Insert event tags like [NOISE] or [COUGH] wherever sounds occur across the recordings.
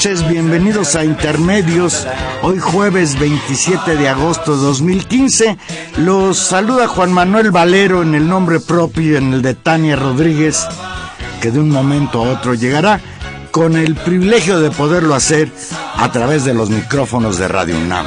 Noches, bienvenidos a Intermedios. Hoy jueves 27 de agosto de 2015. Los saluda Juan Manuel Valero en el nombre propio en el de Tania Rodríguez, que de un momento a otro llegará con el privilegio de poderlo hacer a través de los micrófonos de Radio UNAM.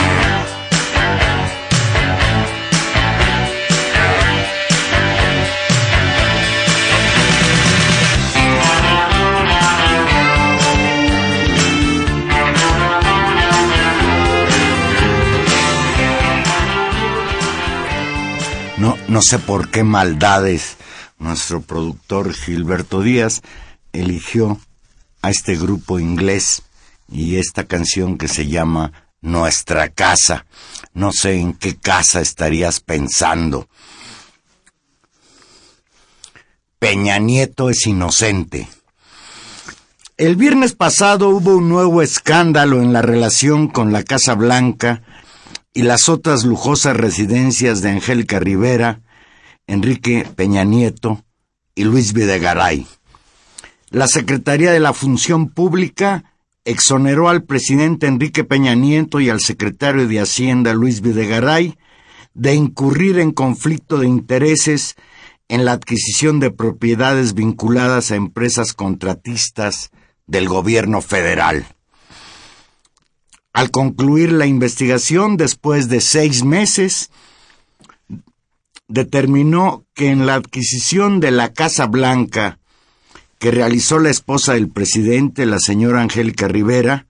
No, sé por qué maldades nuestro productor Gilberto Díaz eligió a este grupo inglés y esta canción que se llama Nuestra casa. No sé en qué casa estarías pensando. Peña Nieto es inocente. El viernes pasado hubo un nuevo escándalo en la relación con la Casa Blanca y las otras lujosas residencias de Angélica Rivera, Enrique Peña Nieto y Luis Videgaray. La Secretaría de la Función Pública exoneró al presidente Enrique Peña Nieto y al secretario de Hacienda Luis Videgaray de incurrir en conflicto de intereses en la adquisición de propiedades vinculadas a empresas contratistas del gobierno federal. Al concluir la investigación, después de seis meses, determinó que en la adquisición de la Casa Blanca que realizó la esposa del presidente, la señora Angélica Rivera,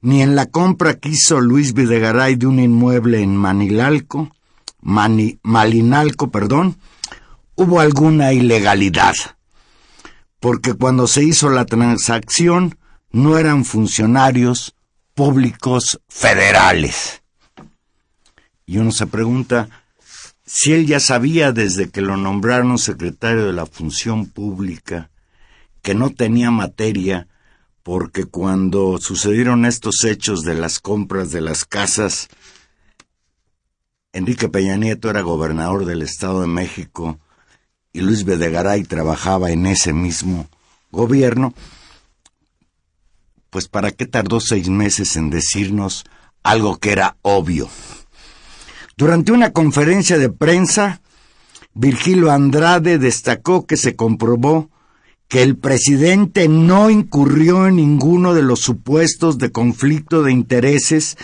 ni en la compra que hizo Luis Videgaray de un inmueble en Manilalco, Mani- Malinalco, perdón, hubo alguna ilegalidad, porque cuando se hizo la transacción no eran funcionarios públicos federales. Y uno se pregunta si él ya sabía desde que lo nombraron secretario de la Función Pública que no tenía materia porque cuando sucedieron estos hechos de las compras de las casas, Enrique Peña Nieto era gobernador del Estado de México y Luis Videgaray trabajaba en ese mismo gobierno, pues ¿para qué tardó seis meses en decirnos algo que era obvio? Durante una conferencia de prensa, Virgilio Andrade destacó que se comprobó que el presidente no incurrió en ninguno de los supuestos de conflicto de intereses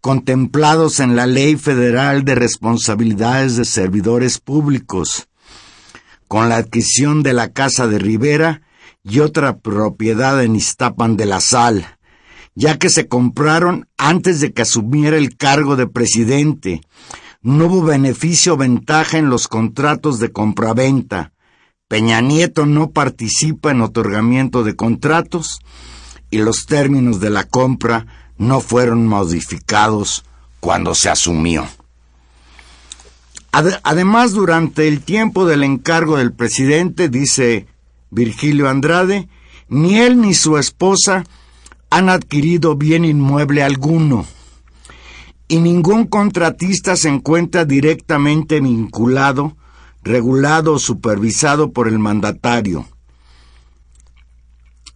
contemplados en la Ley Federal de Responsabilidades de Servidores Públicos, con la adquisición de la Casa de Rivera y otra propiedad en Iztapan de la Sal, ya que se compraron antes de que asumiera el cargo de presidente. No hubo beneficio o ventaja en los contratos de compraventa. Peña Nieto no participa en otorgamiento de contratos y los términos de la compra no fueron modificados cuando se asumió. Ade- además, durante el tiempo del encargo del presidente, dice Virgilio Andrade, ni él ni su esposa han adquirido bien inmueble alguno y ningún contratista se encuentra directamente vinculado, regulado o supervisado por el mandatario.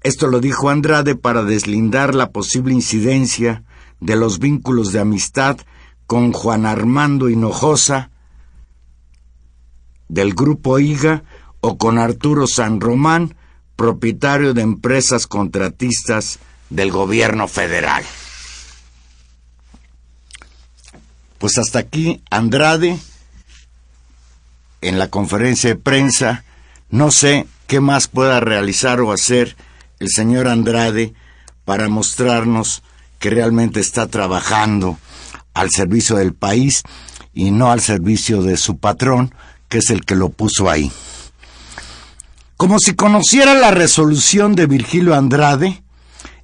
Esto lo dijo Andrade para deslindar la posible incidencia de los vínculos de amistad con Juan Armando Hinojosa del Grupo IGA o con Arturo San Román, propietario de empresas contratistas del gobierno federal. Pues hasta aquí Andrade en la conferencia de prensa. No sé qué más pueda realizar o hacer el señor Andrade para mostrarnos que realmente está trabajando al servicio del país y no al servicio de su patrón, que es el que lo puso ahí. Como si conociera la resolución de Virgilio Andrade,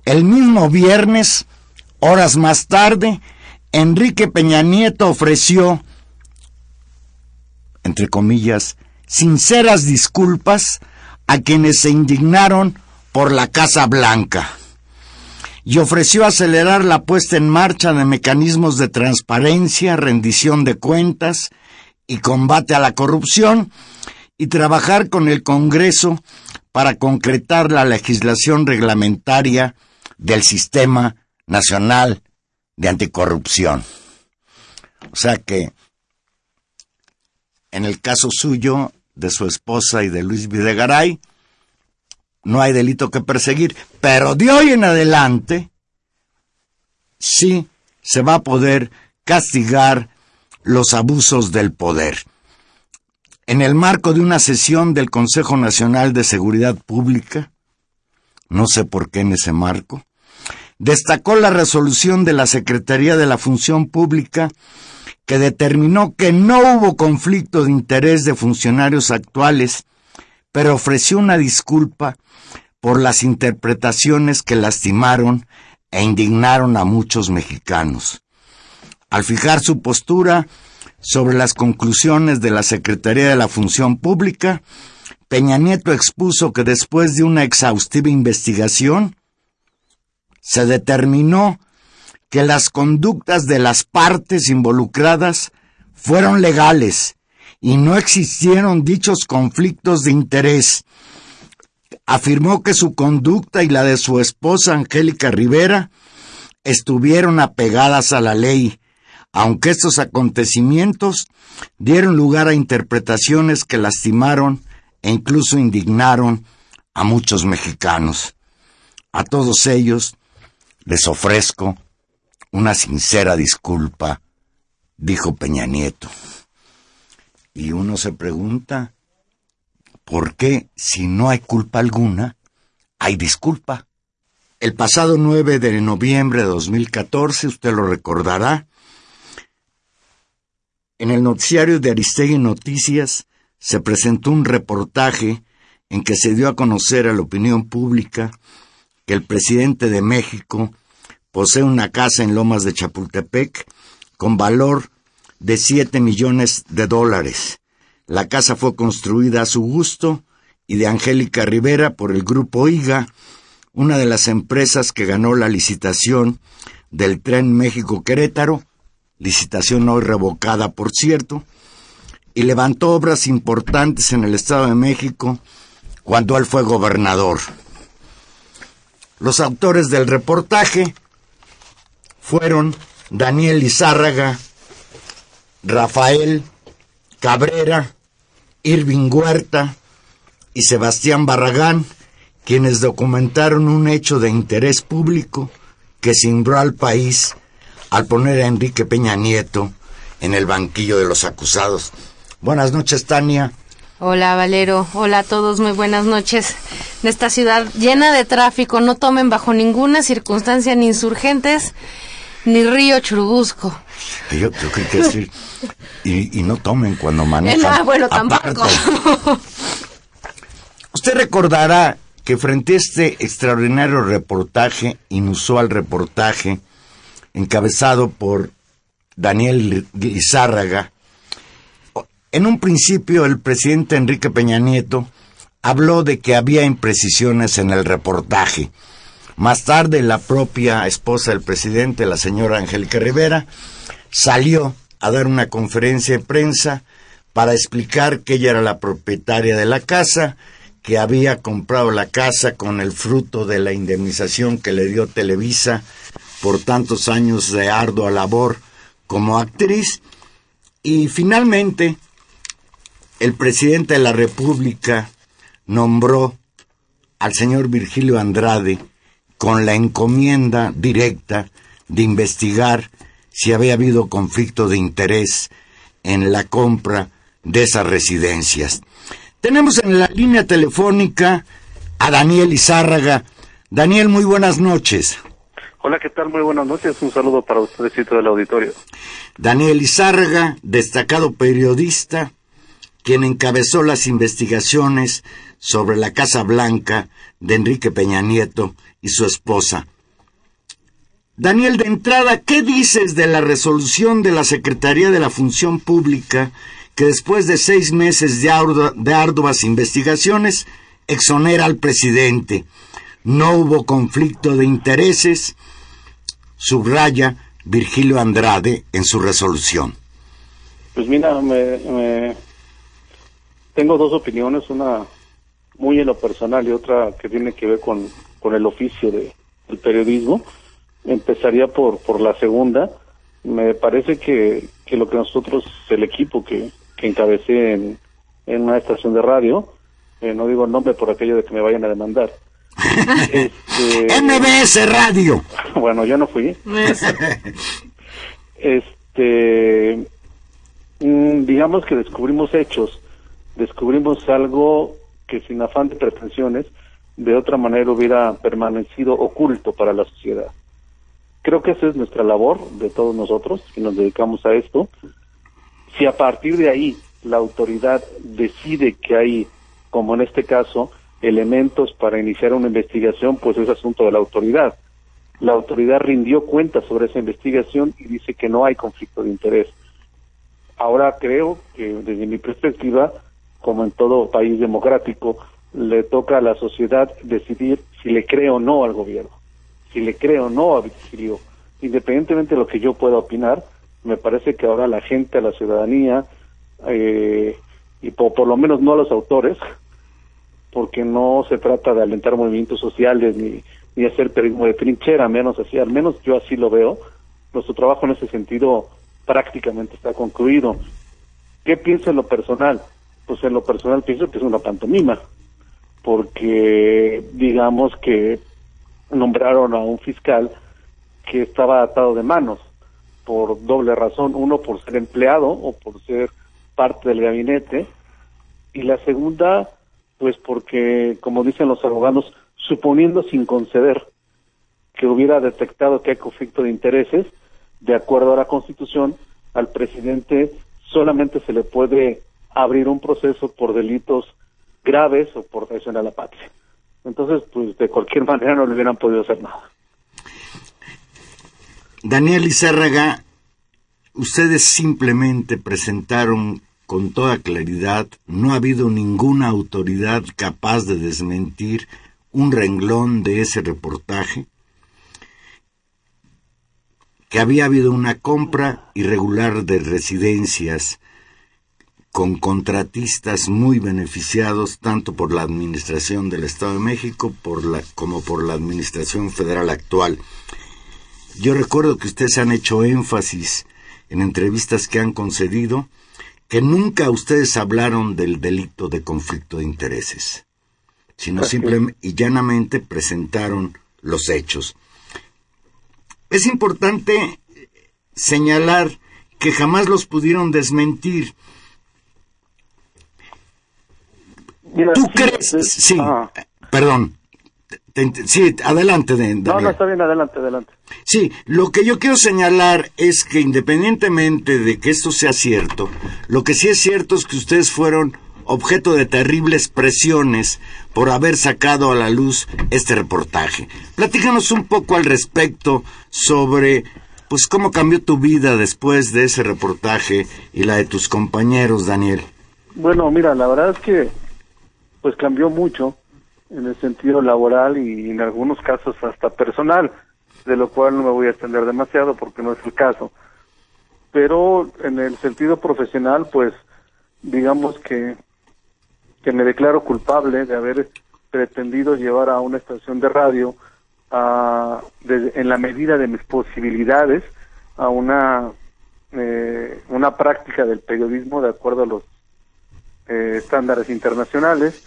el mismo viernes, horas más tarde, Enrique Peña Nieto ofreció, entre comillas, sinceras disculpas a quienes se indignaron por la Casa Blanca y ofreció acelerar la puesta en marcha de mecanismos de transparencia, rendición de cuentas y combate a la corrupción y trabajar con el Congreso para concretar la legislación reglamentaria del Sistema Nacional de Anticorrupción. O sea que, en el caso suyo, de su esposa y de Luis Videgaray, no hay delito que perseguir, pero de hoy en adelante sí se va a poder castigar los abusos del poder. En el marco de una sesión del Consejo Nacional de Seguridad Pública, no sé por qué en ese marco, destacó la resolución de la Secretaría de la Función Pública que determinó que no hubo conflicto de interés de funcionarios actuales, pero ofreció una disculpa por las interpretaciones que lastimaron e indignaron a muchos mexicanos. Al fijar su postura sobre las conclusiones de la Secretaría de la Función Pública, Peña Nieto expuso que después de una exhaustiva investigación, se determinó que las conductas de las partes involucradas fueron legales y no existieron dichos conflictos de interés. Afirmó que su conducta y la de su esposa Angélica Rivera estuvieron apegadas a la ley, aunque estos acontecimientos dieron lugar a interpretaciones que lastimaron e incluso indignaron a muchos mexicanos. A todos ellos les ofrezco una sincera disculpa, dijo Peña Nieto. Y uno se pregunta, ¿por qué si no hay culpa alguna, hay disculpa? El pasado 9 de noviembre de 2014, usted lo recordará, en el noticiario de Aristegui Noticias se presentó un reportaje en que se dio a conocer a la opinión pública que el presidente de México posee una casa en Lomas de Chapultepec con valor de 7 millones de dólares. La casa fue construida a su gusto y de Angélica Rivera por el grupo IGA, una de las empresas que ganó la licitación del tren México-Querétaro, licitación hoy revocada por cierto, y levantó obras importantes en el Estado de México cuando él fue gobernador. Los autores del reportaje fueron Daniel Izárraga, Rafael Cabrera, Irving Huerta y Sebastián Barragán, quienes documentaron un hecho de interés público que cimbró al país al poner a Enrique Peña Nieto en el banquillo de los acusados. Buenas noches, Tania. Hola Valero, hola a todos, muy buenas noches. En esta ciudad llena de tráfico, no tomen bajo ninguna circunstancia ni insurgentes ni río Churubusco. Yo, yo creo que decir, y, y no tomen cuando [LAUGHS] manejan. Ah, bueno, tampoco. [LAUGHS] Usted recordará que frente a este extraordinario reportaje, inusual reportaje, encabezado por Daniel Izárraga, En un principio, el presidente Enrique Peña Nieto habló de que había imprecisiones en el reportaje. Más tarde, la propia esposa del presidente, la señora Angélica Rivera, salió a dar una conferencia de prensa para explicar que ella era la propietaria de la casa, que había comprado la casa con el fruto de la indemnización que le dio Televisa por tantos años de ardua labor como actriz, y finalmente el presidente de la República nombró al señor Virgilio Andrade con la encomienda directa de investigar si había habido conflicto de interés en la compra de esas residencias. Tenemos en la línea telefónica a Daniel Izárraga. Daniel, muy buenas noches. Hola, ¿qué tal? Muy buenas noches. Un saludo para ustedes y todo el auditorio. Daniel Izárraga, destacado periodista, quien encabezó las investigaciones sobre la Casa Blanca de Enrique Peña Nieto y su esposa. Daniel, de entrada, ¿qué dices de la resolución de la Secretaría de la Función Pública que después de seis meses de, de arduas investigaciones exonera al presidente? No hubo conflicto de intereses, subraya Virgilio Andrade en su resolución. Pues mira, me, tengo dos opiniones, una muy en lo personal y otra que tiene que ver con, con el oficio de, del periodismo. Empezaría por, por la segunda. Me parece que, que lo que nosotros, el equipo que, que encabecé en, en una estación de radio, eh, no digo el nombre por aquello de que me vayan a demandar. Este, MBS Radio. Bueno, yo no fui. este, mm, digamos que descubrimos hechos, descubrimos algo que sin afán de pretensiones, de otra manera hubiera permanecido oculto para la sociedad. Creo que esa es nuestra labor de todos nosotros que nos dedicamos a esto. Si a partir de ahí la autoridad decide que hay, como en este caso, elementos para iniciar una investigación, pues es asunto de la autoridad. La autoridad rindió cuenta sobre esa investigación y dice que no hay conflicto de interés. Ahora creo que desde mi perspectiva, como en todo país democrático, le toca a la sociedad decidir si le cree o no al gobierno, si le cree o no a Virgilio. Independientemente de lo que yo pueda opinar, me parece que ahora la gente, la ciudadanía, eh, y por, lo menos no a los autores, porque no se trata de alentar movimientos sociales ni, ni hacer periodismo de trinchera, menos así, al menos yo así lo veo. Nuestro trabajo en ese sentido prácticamente está concluido. ¿Qué pienso en lo personal? Pues en lo personal pienso que es una pantomima, porque digamos que nombraron a un fiscal que estaba atado de manos por doble razón, uno por ser empleado o por ser parte del gabinete y la segunda pues porque como dicen los abogados suponiendo sin conceder que hubiera detectado que hay conflicto de intereses de acuerdo a la Constitución al presidente solamente se le puede abrir un proceso por delitos graves o por traición a la patria. Entonces, pues de cualquier [LAUGHS] manera no le hubieran podido hacer nada. Daniel Izárraga, ustedes simplemente presentaron con toda claridad, no ha habido ninguna autoridad capaz de desmentir un renglón de ese reportaje, que había habido una compra irregular de residencias con contratistas muy beneficiados tanto por la Administración del Estado de México como por la Administración Federal actual. Yo recuerdo que ustedes han hecho énfasis en entrevistas que han concedido que nunca ustedes hablaron del delito de conflicto de intereses, sino simplemente y llanamente presentaron los hechos. Es importante señalar que jamás los pudieron desmentir. Mira, ¿Tú sí, crees? sí, Sí, ah. perdón. Sí, adelante, de- No, Daniel. no, está bien, adelante, adelante. Sí, lo que yo quiero señalar es que independientemente de que esto sea cierto, lo que sí es cierto es que ustedes fueron objeto de terribles presiones por haber sacado a la luz este reportaje. Platícanos un poco al respecto sobre pues cómo cambió tu vida después de ese reportaje y la de tus compañeros, Daniel. Bueno, mira, la verdad es que pues cambió mucho en el sentido laboral y en algunos casos hasta personal, de lo cual no me voy a extender demasiado porque no es el caso. Pero en el sentido profesional, pues digamos que que me declaro culpable de haber pretendido llevar a una estación de radio a, de- en la medida de mis posibilidades a una eh, una práctica del periodismo de acuerdo a los eh, estándares internacionales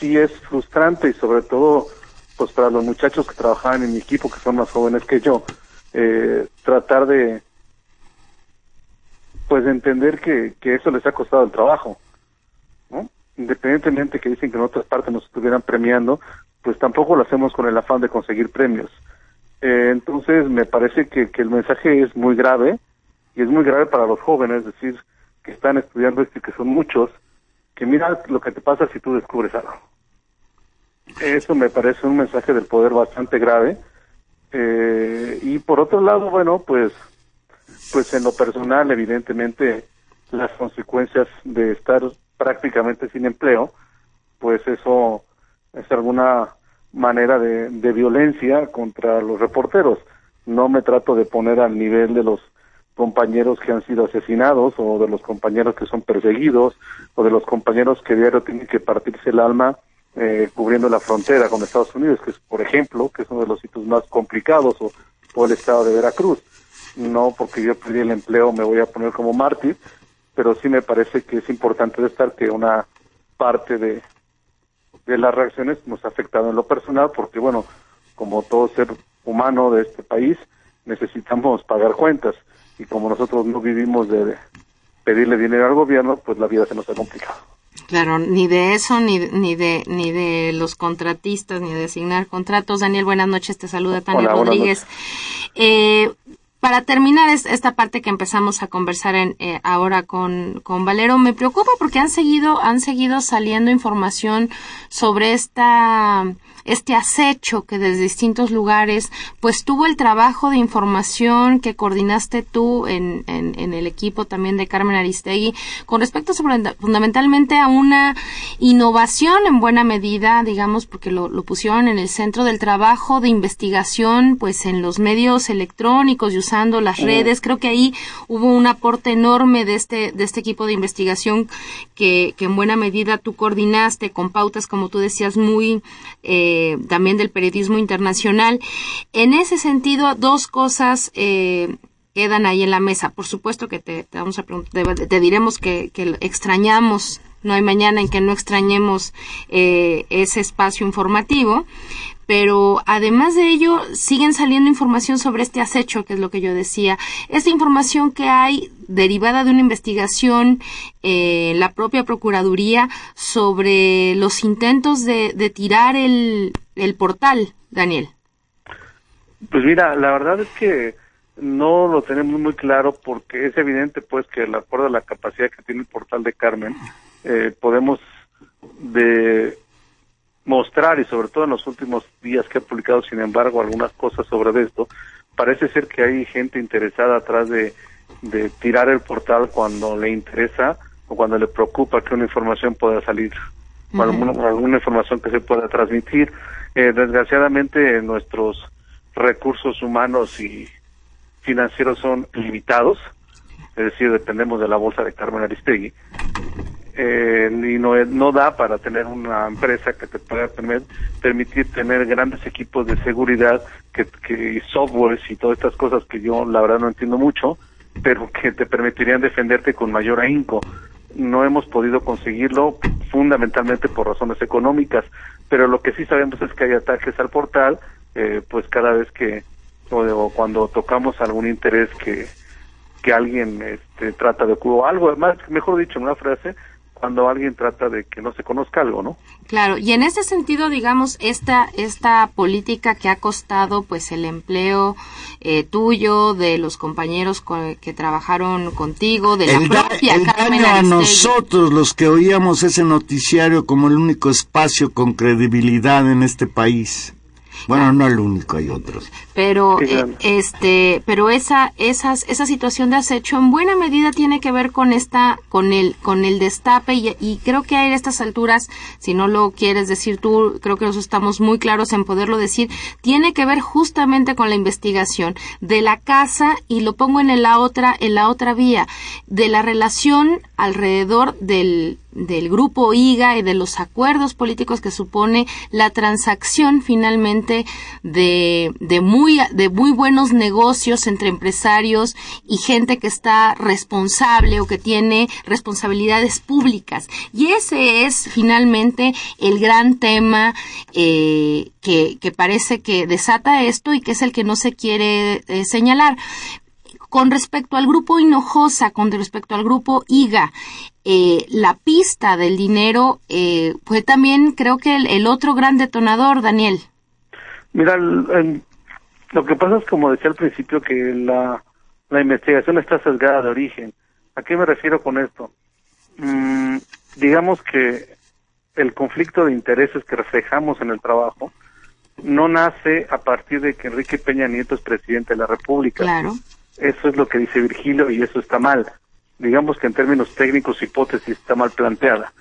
sí es frustrante y sobre todo pues para los muchachos que trabajaban en mi equipo que son más jóvenes que yo eh, tratar de pues de entender que, que eso les ha costado el trabajo ¿no? independientemente que dicen que en otras partes nos estuvieran premiando pues tampoco lo hacemos con el afán de conseguir premios Eh, entonces me parece que, que el mensaje es muy grave y es muy grave para los jóvenes, es decir, que están estudiando esto y que son muchos, que mira lo que te pasa si tú descubres algo. Eso me parece un mensaje del poder bastante grave. Eh, y por otro lado, bueno, pues, pues en lo personal, evidentemente, las consecuencias de estar prácticamente sin empleo, pues eso es alguna manera de, de violencia contra los reporteros. No me trato de poner al nivel de los compañeros que han sido asesinados o de los compañeros que son perseguidos o de los compañeros que diario tienen que partirse el alma eh, cubriendo la frontera con Estados Unidos, que es, por ejemplo, que es uno de los sitios más complicados o, o el estado de Veracruz. No porque yo perdí el empleo me voy a poner como mártir, pero sí me parece que es importante destacar que una parte de, de las reacciones nos ha afectado en lo personal, porque bueno, como todo ser humano de este país, necesitamos pagar cuentas y como nosotros no vivimos de pedirle dinero al gobierno, pues la vida se nos ha complicado. Claro, ni de eso, ni, ni de ni de los contratistas, ni de asignar contratos. Daniel, buenas noches, te saluda Tania Hola, Rodríguez. Eh, para terminar es- esta parte que empezamos a conversar en, eh, ahora con, con Valero, me preocupa porque han seguido, han seguido saliendo información sobre esta este acecho que desde distintos lugares pues tuvo el trabajo de información que coordinaste tú en, en, en el equipo también de Carmen Aristegui con respecto sobre, fundamentalmente a una innovación en buena medida digamos porque lo, lo pusieron en el centro del trabajo de investigación pues en los medios electrónicos y usando las redes. Creo que ahí hubo un aporte enorme de este de este equipo de investigación que, que en buena medida tú coordinaste con pautas como tú decías muy eh, también del periodismo internacional. En ese sentido, dos cosas eh, quedan ahí en la mesa. Por supuesto que te, te vamos a te, te diremos que, que extrañamos, no hay mañana en que no extrañemos eh, ese espacio informativo, pero además de ello siguen saliendo información sobre este acecho, que es lo que yo decía. Esta información que hay derivada de una investigación eh, la propia Procuraduría sobre los intentos de, tirar el, el portal, Daniel. Pues mira, la verdad es que no lo tenemos muy claro porque es evidente pues que de acuerdo a la capacidad que tiene el portal de Carmen, eh, podemos de mostrar y sobre todo en los últimos días que ha publicado sin embargo algunas cosas sobre esto, parece ser que hay gente interesada atrás de, de tirar el portal cuando le interesa o cuando le preocupa que una información pueda salir o alguna, alguna información que se pueda transmitir. Eh, desgraciadamente nuestros recursos humanos y financieros son limitados, es decir, dependemos de la bolsa de Carmen Aristegui, eh, y no, no da para tener una empresa que te pueda permitir tener grandes equipos de seguridad que, que softwares y todas estas cosas que yo la verdad no entiendo mucho, pero que te permitirían defenderte con mayor ahínco. No hemos podido conseguirlo fundamentalmente por razones económicas, pero lo que sí sabemos es que hay ataques al portal, eh, pues cada vez que o, o cuando tocamos algún interés que que alguien este, trata de o algo más mejor dicho en una frase cuando alguien trata de que no se conozca algo, ¿no? Claro, y en ese sentido, digamos, esta esta política que ha costado, pues, el empleo eh, tuyo, de los compañeros con, que trabajaron contigo, de el la propia el Carmen daño a nosotros, los que oíamos ese noticiario como el único espacio con credibilidad en este país. Bueno, no el único, hay otros. pero Sí, eh, este pero esa esas esa situación de acecho en buena medida tiene que ver con esta con el con el destape y, y creo que a estas alturas si no lo quieres decir tú creo que nosotros estamos muy claros en poderlo decir tiene que ver justamente con la investigación de la casa y lo pongo en la otra en la otra vía de la relación alrededor del del grupo IGA y de los acuerdos políticos que supone la transacción finalmente de, de muy de muy buenos negocios entre empresarios y gente que está responsable o que tiene responsabilidades públicas. Y ese es finalmente el gran tema eh, que, parece que desata esto y que es el que no se quiere eh, señalar con respecto al grupo Hinojosa, con respecto al grupo IGA, eh, la pista del dinero eh, fue también, creo que, el, el otro gran detonador, Daniel. Mira, el- el- lo que pasa es, como decía al principio, que la, la investigación está sesgada de origen. ¿A qué me refiero con esto? Mm, digamos que el conflicto de intereses que reflejamos en el trabajo no nace a partir de que Enrique Peña Nieto es presidente de la República. Claro. Eso es lo que dice Virgilio y eso está mal. Digamos que en términos técnicos, hipótesis está mal planteada.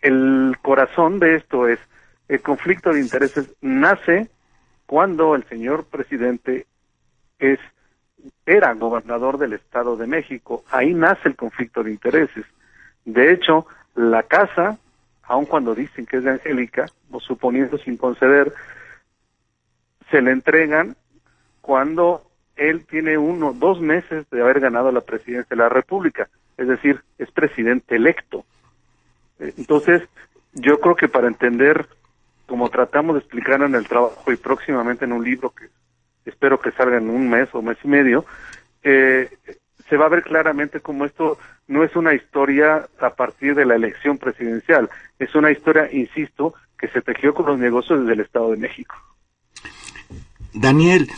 El corazón de esto es el conflicto de intereses nace cuando el señor presidente es era gobernador del Estado de México. Ahí nace el conflicto de intereses. De hecho, la casa, aun cuando dicen que es de Angélica, o suponiendo sin conceder, se le entregan cuando él tiene uno, dos meses de haber ganado la presidencia de la República, es decir, es presidente electo. Eh, Entonces, yo creo que para entender, como tratamos de explicar en el trabajo y próximamente en un libro que espero que salga en un mes o mes y medio, eh, se va a ver claramente cómo esto no es una historia a partir de la elección presidencial, es una historia, insisto, que se tejió con los negocios desde el Estado de México. Daniel,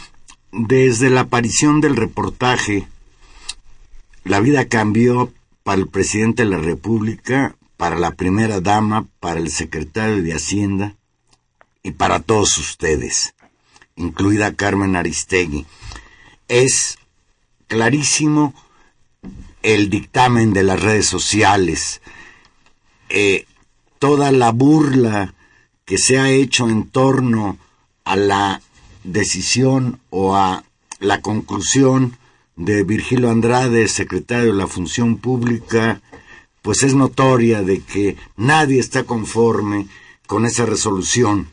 desde la aparición del reportaje, la vida cambió para el presidente de la República, para la primera dama, para el secretario de Hacienda y para todos ustedes, incluida Carmen Aristegui. Es clarísimo el dictamen de las redes sociales, eh, toda la burla que se ha hecho en torno a la decisión o a la conclusión de Virgilio Andrade, secretario de la Función Pública, pues es notoria de que nadie está conforme con esa resolución.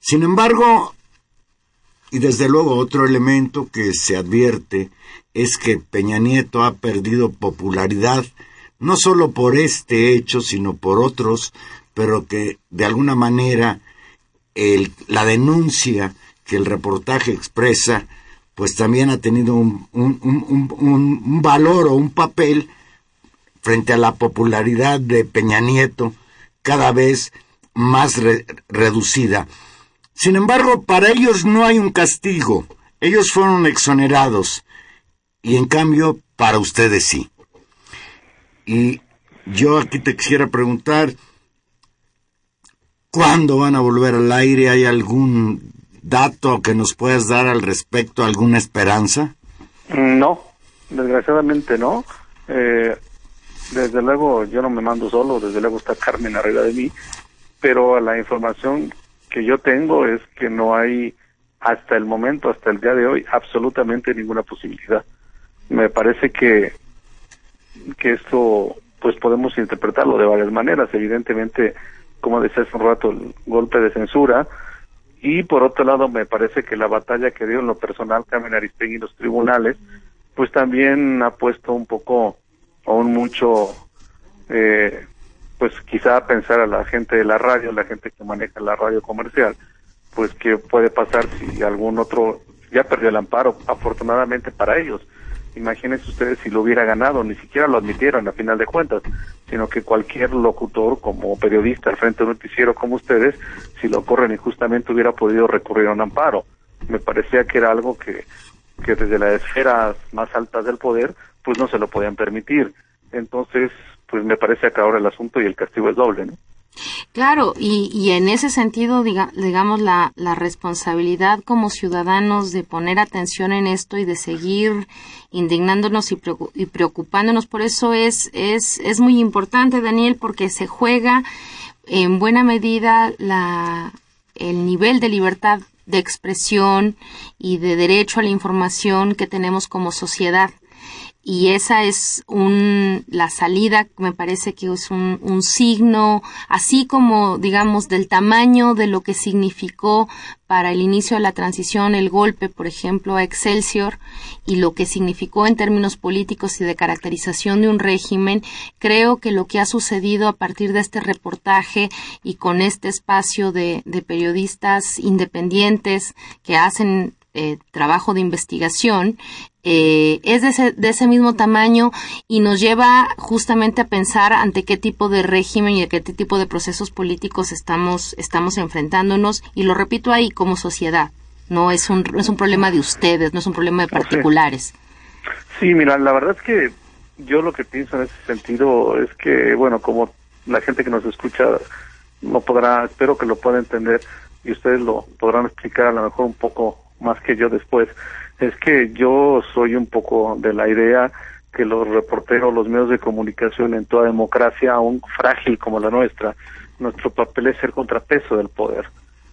Sin embargo, y desde luego otro elemento que se advierte es que Peña Nieto ha perdido popularidad no solo por este hecho, sino por otros, pero que de alguna manera la denuncia que el reportaje expresa, pues también ha tenido un, un- un- un- valor o un papel frente a la popularidad de Peña Nieto cada vez más re- reducida. Sin embargo, para ellos no hay un castigo. Ellos fueron exonerados. Y en cambio, para ustedes sí. Y yo aquí te quisiera preguntar, ¿cuándo van a volver al aire? ¿Hay algún dato que nos puedas dar al respecto, alguna esperanza? No, desgraciadamente no. Eh, desde luego yo no me mando solo, desde luego está Carmen arriba de mí, pero la información que yo tengo es que no hay hasta el momento, hasta el día de hoy, absolutamente ninguna posibilidad. Me parece que que esto pues podemos interpretarlo de varias maneras, evidentemente, como decía hace un rato, el golpe de censura, y por otro lado me parece que la batalla que dio en lo personal Carmen Aristegui en los tribunales, pues también ha puesto un poco, aún mucho, eh, pues quizá pensar a la gente de la radio, la gente que maneja la radio comercial, pues qué puede pasar si algún otro ya perdió el amparo, afortunadamente para ellos. Imagínense ustedes si lo hubiera ganado, ni siquiera lo admitieron a final de cuentas, sino que cualquier locutor como periodista al frente de un noticiero como ustedes, si lo corren injustamente hubiera podido recurrir a un amparo. Me parecía que era algo que, que desde las esferas más altas del poder, pues no se lo podían permitir. Entonces, pues me parece que ahora el asunto y el castigo es doble, ¿no? Claro, y, y en ese sentido, diga- digamos, la, la responsabilidad como ciudadanos de poner atención en esto y de seguir indignándonos y, preocu- y preocupándonos por eso es, es, es muy importante, Daniel, porque se juega en buena medida la, el nivel de libertad de expresión y de derecho a la información que tenemos como sociedad y esa es un la salida me parece que es un, un signo así como digamos del tamaño de lo que significó para el inicio de la transición el golpe por ejemplo a Excelsior y lo que significó en términos políticos y de caracterización de un régimen creo que lo que ha sucedido a partir de este reportaje y con este espacio de, de periodistas independientes que hacen eh, trabajo de investigación eh, es de ese, de ese mismo tamaño y nos lleva justamente a pensar ante qué tipo de régimen y a qué tipo de procesos políticos estamos, estamos enfrentándonos y lo repito ahí como sociedad. No es un, no es un problema de ustedes, no es un problema de particulares. Sí, mira, la verdad es que yo lo que pienso en ese sentido es que, bueno, como la gente que nos escucha no podrá, espero que lo pueda entender y ustedes lo podrán explicar a lo mejor un poco más que yo después, es que yo soy un poco de la idea que los reporteros, los medios de comunicación en toda democracia, aún frágil como la nuestra, nuestro papel es ser contrapeso del poder.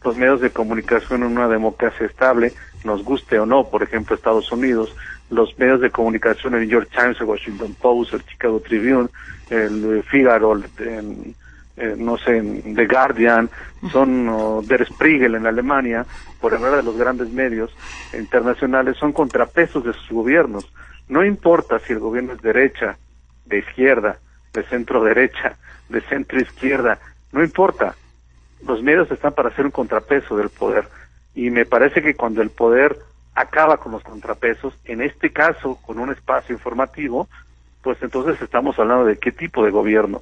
Los medios de comunicación en una democracia estable, nos guste o no, por ejemplo Estados Unidos, los medios de comunicación, el New York Times, el Washington Post, el Chicago Tribune, el Figaro, el, eh, no sé, The Guardian, son uh, Der Spiegel en Alemania, por hablar de los grandes medios internacionales, son contrapesos de sus gobiernos. No importa si el gobierno es derecha, de izquierda, de centro derecha, de centro izquierda, no importa. Los medios están para ser un contrapeso del poder. Y me parece que cuando el poder acaba con los contrapesos, en este caso con un espacio informativo, pues entonces estamos hablando de qué tipo de gobierno.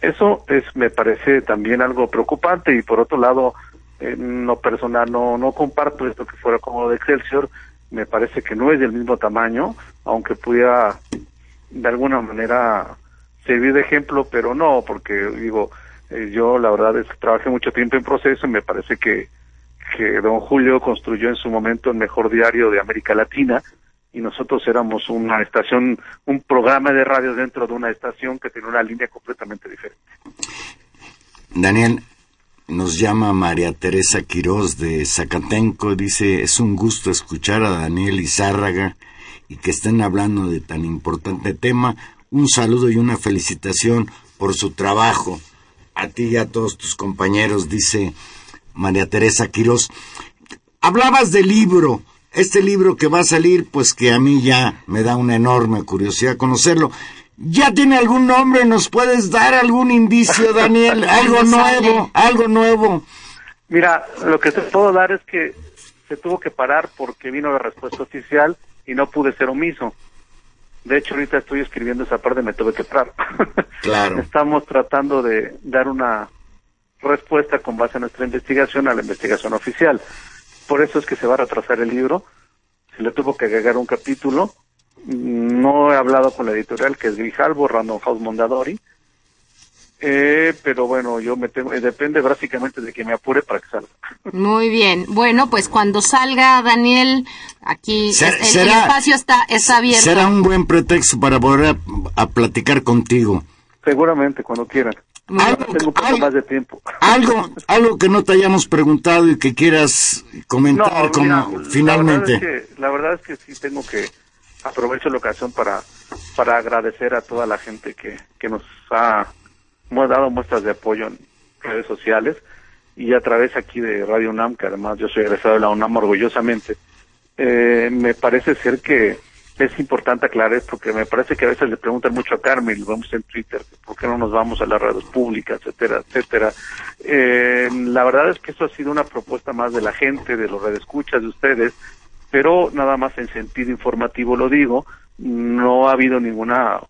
Eso es, me parece también algo preocupante y por otro lado, en lo personal no, no comparto esto que fuera como de Excelsior, me parece que no es del mismo tamaño, aunque pudiera de alguna manera servir de ejemplo, pero no, porque digo, eh, yo la verdad es que trabajé mucho tiempo en proceso y me parece que, que don Julio construyó en su momento el mejor diario de América Latina, y nosotros éramos una estación, un programa de radio dentro de una estación que tiene una línea completamente diferente. Daniel, nos llama María Teresa Quirós de Zacatenco, dice, es un gusto escuchar a Daniel Izárraga y que estén hablando de tan importante tema. Un saludo y una felicitación por su trabajo. A ti y a todos tus compañeros, dice María Teresa Quirós. Hablabas del libro, este libro que va a salir, pues que a mí ya me da una enorme curiosidad conocerlo. ¿Ya tiene algún nombre? ¿Nos puedes dar algún indicio, [LAUGHS] Daniel? Algo nuevo, algo nuevo. Mira, lo que te puedo dar es que se tuvo que parar porque vino la respuesta oficial y no pude ser omiso. De hecho, ahorita estoy escribiendo esa parte, me tuve que parar. [LAUGHS] Claro. Estamos tratando de dar una respuesta con base a nuestra investigación a la investigación oficial. Por eso es que se va a retrasar el libro. Se le tuvo que agregar un capítulo. No he hablado con la editorial, que es Grijalvo, Random House Mondadori. Eh, pero bueno, yo me tengo, eh, depende básicamente de que me apure para que salga. Muy bien. Bueno, pues cuando salga Daniel, aquí Se- el, espacio está, está abierto. Será un buen pretexto para volver a, a platicar contigo. Seguramente, cuando quieran. Algo, Tengo un poco algo- más de tiempo. algo, algo que no te hayamos preguntado y que quieras comentar mira, finalmente. La verdad, es que, la verdad es que sí tengo que aprovecho la ocasión para, para agradecer a toda la gente que, que nos ha hemos dado muestras de apoyo en redes sociales y a través aquí de Radio UNAM, que además yo soy egresado de la UNAM orgullosamente. Eh, me parece ser que es importante aclarar esto, porque me parece que a veces le preguntan mucho a Carmen, lo vemos en Twitter, por qué no nos vamos a las redes públicas, etcétera, etcétera. Eh, la verdad es que eso ha sido una propuesta más de la gente, de los redescuchas de ustedes, pero nada más en sentido informativo lo digo, no ha habido ninguna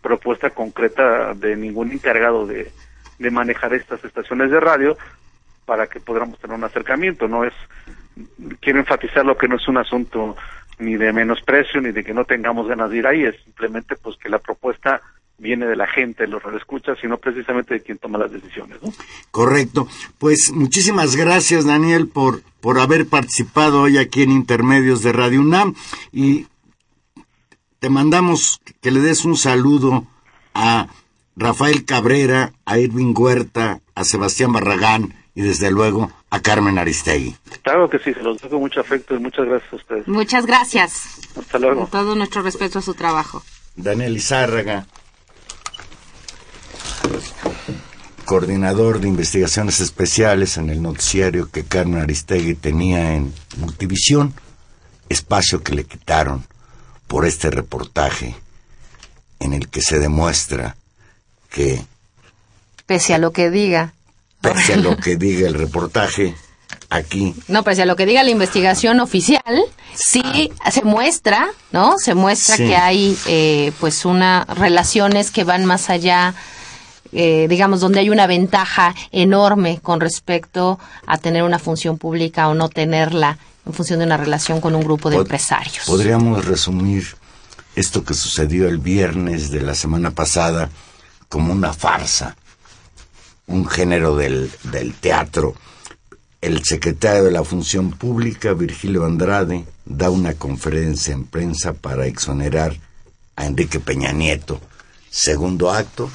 propuesta concreta de ningún encargado de, de manejar estas estaciones de radio para que podamos tener un acercamiento, no es quiero enfatizar lo que no es un asunto ni de menosprecio ni de que no tengamos ganas de ir ahí, es simplemente pues que la propuesta viene de la gente, de los radioescuchas, sino precisamente de quien toma las decisiones. ¿no? Correcto. Pues muchísimas gracias, Daniel, por, por haber participado hoy aquí en Intermedios de Radio UNAM y te mandamos que le des un saludo a Rafael Cabrera, a Irving Huerta, a Sebastián Barragán y desde luego a Carmen Aristegui. Claro que sí, se los doy con mucho afecto y muchas gracias a ustedes. Muchas gracias. Hasta luego. Con todo nuestro respeto a su trabajo. Daniel Izárraga, coordinador de investigaciones especiales en el noticiario que Carmen Aristegui tenía en Multivisión, espacio que le quitaron por este reportaje en el que se demuestra que, Pese a lo que diga. Pese a lo que diga el reportaje, aquí No, pese a lo que diga la investigación oficial, sí se muestra, ¿no? Se muestra Sí. que hay, eh, pues, una relaciones que van más allá, eh, digamos, donde hay una ventaja enorme con respecto a tener una función pública o no tenerla en función de una relación con un grupo de Pod- empresarios. Podríamos resumir esto que sucedió el viernes de la semana pasada como una farsa, un género del, del teatro. El secretario de la Función Pública, Virgilio Andrade, da una conferencia en prensa para exonerar a Enrique Peña Nieto. Segundo acto,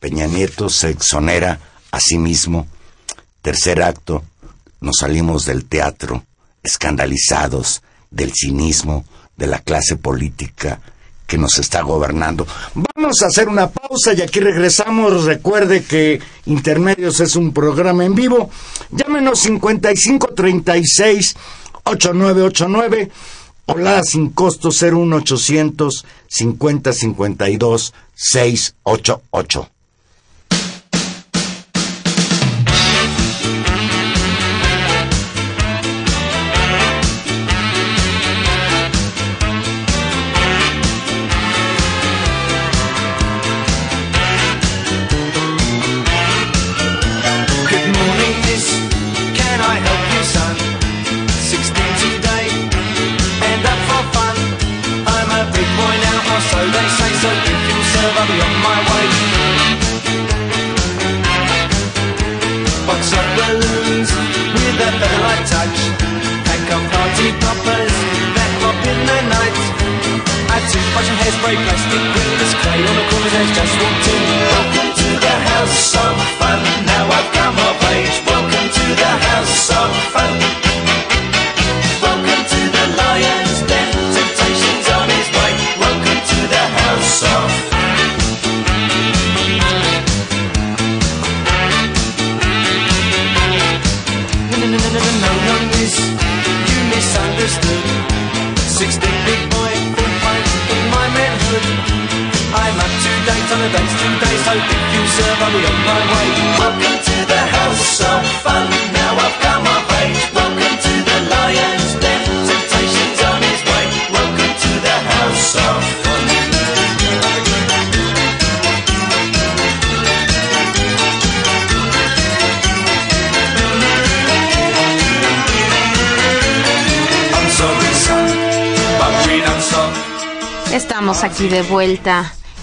Peña Nieto se exonera a sí mismo. Tercer acto, nos salimos del teatro, escandalizados del cinismo de la clase política que nos está gobernando. Vamos a hacer una pausa y aquí regresamos. Recuerde que Intermedios es un programa en vivo. Llámenos 5536 8989 o la sin costo 01800 5052 688.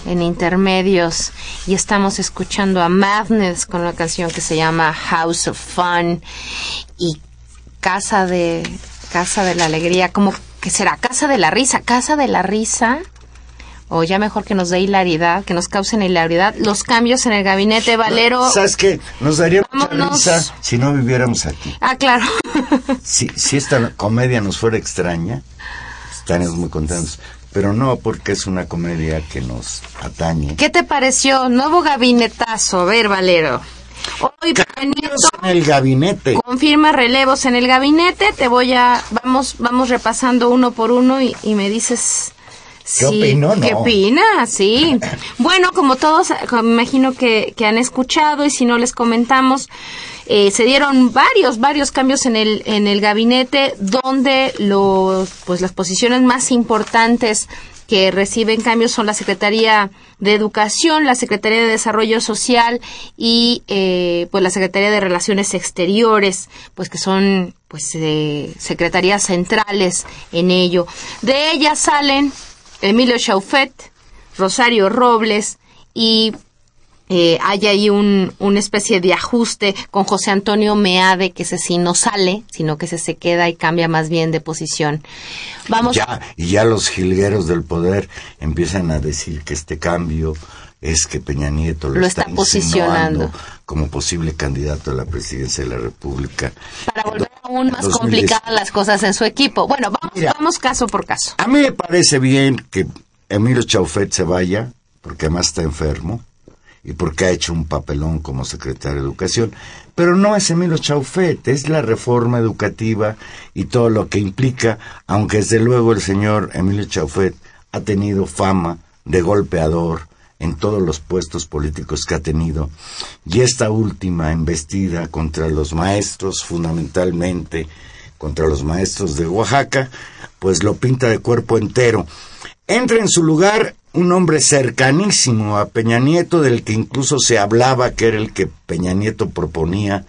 En intermedios y estamos escuchando a Madness con una canción que se llama House of Fun y Casa de Casa de la Alegría, como que será Casa de la Risa, Casa de la Risa o ya mejor que nos dé hilaridad, que nos causen hilaridad los cambios en el gabinete Valero. ¿Sabes qué? Nos daría mucha risa si no viviéramos aquí. Ah, claro. Si, si esta comedia nos fuera extraña, estaríamos muy contentos. Pero no porque es una comedia que nos atañe. ¿Qué te pareció? Nuevo gabinetazo. A ver, Valero. Hoy Nieto En el gabinete. confirma relevos en el gabinete. Te voy a vamos vamos repasando uno por uno y, y me dices ¿Qué opino? ¿Qué No. opina? Sí. Bueno, como todos como me imagino que, que han escuchado y si no les comentamos, eh, se dieron varios varios cambios en el en el gabinete donde los pues las posiciones más importantes que reciben cambios son la Secretaría de Educación, la Secretaría de Desarrollo Social y eh, pues la Secretaría de Relaciones Exteriores, pues que son pues eh, secretarías centrales en ello. De ellas salen Emilio Chaufet, Rosario Robles y eh, hay ahí un, una especie de ajuste con José Antonio Meade, que ese sí no sale, sino que ese se queda y cambia más bien de posición. Vamos. Ya, y ya los jilgueros del poder empiezan a decir que este cambio es que Peña Nieto lo, Lo está posicionando. como posible candidato a la presidencia de la República. Para volver aún más 2010. complicadas las cosas en su equipo. Bueno, vamos, Mira. vamos caso por caso. A mí me parece bien que Emilio Chaufet se vaya, porque además está enfermo y porque ha hecho un papelón como secretario de Educación. Pero no es Emilio Chaufet, es la reforma educativa y todo lo que implica, aunque desde luego el señor Emilio Chaufet ha tenido fama de golpeador en todos los puestos políticos que ha tenido. Y esta última embestida contra los maestros, fundamentalmente contra los maestros de Oaxaca, pues lo pinta de cuerpo entero. Entra en su lugar un hombre cercanísimo a Peña Nieto, del que incluso se hablaba que era el que Peña Nieto proponía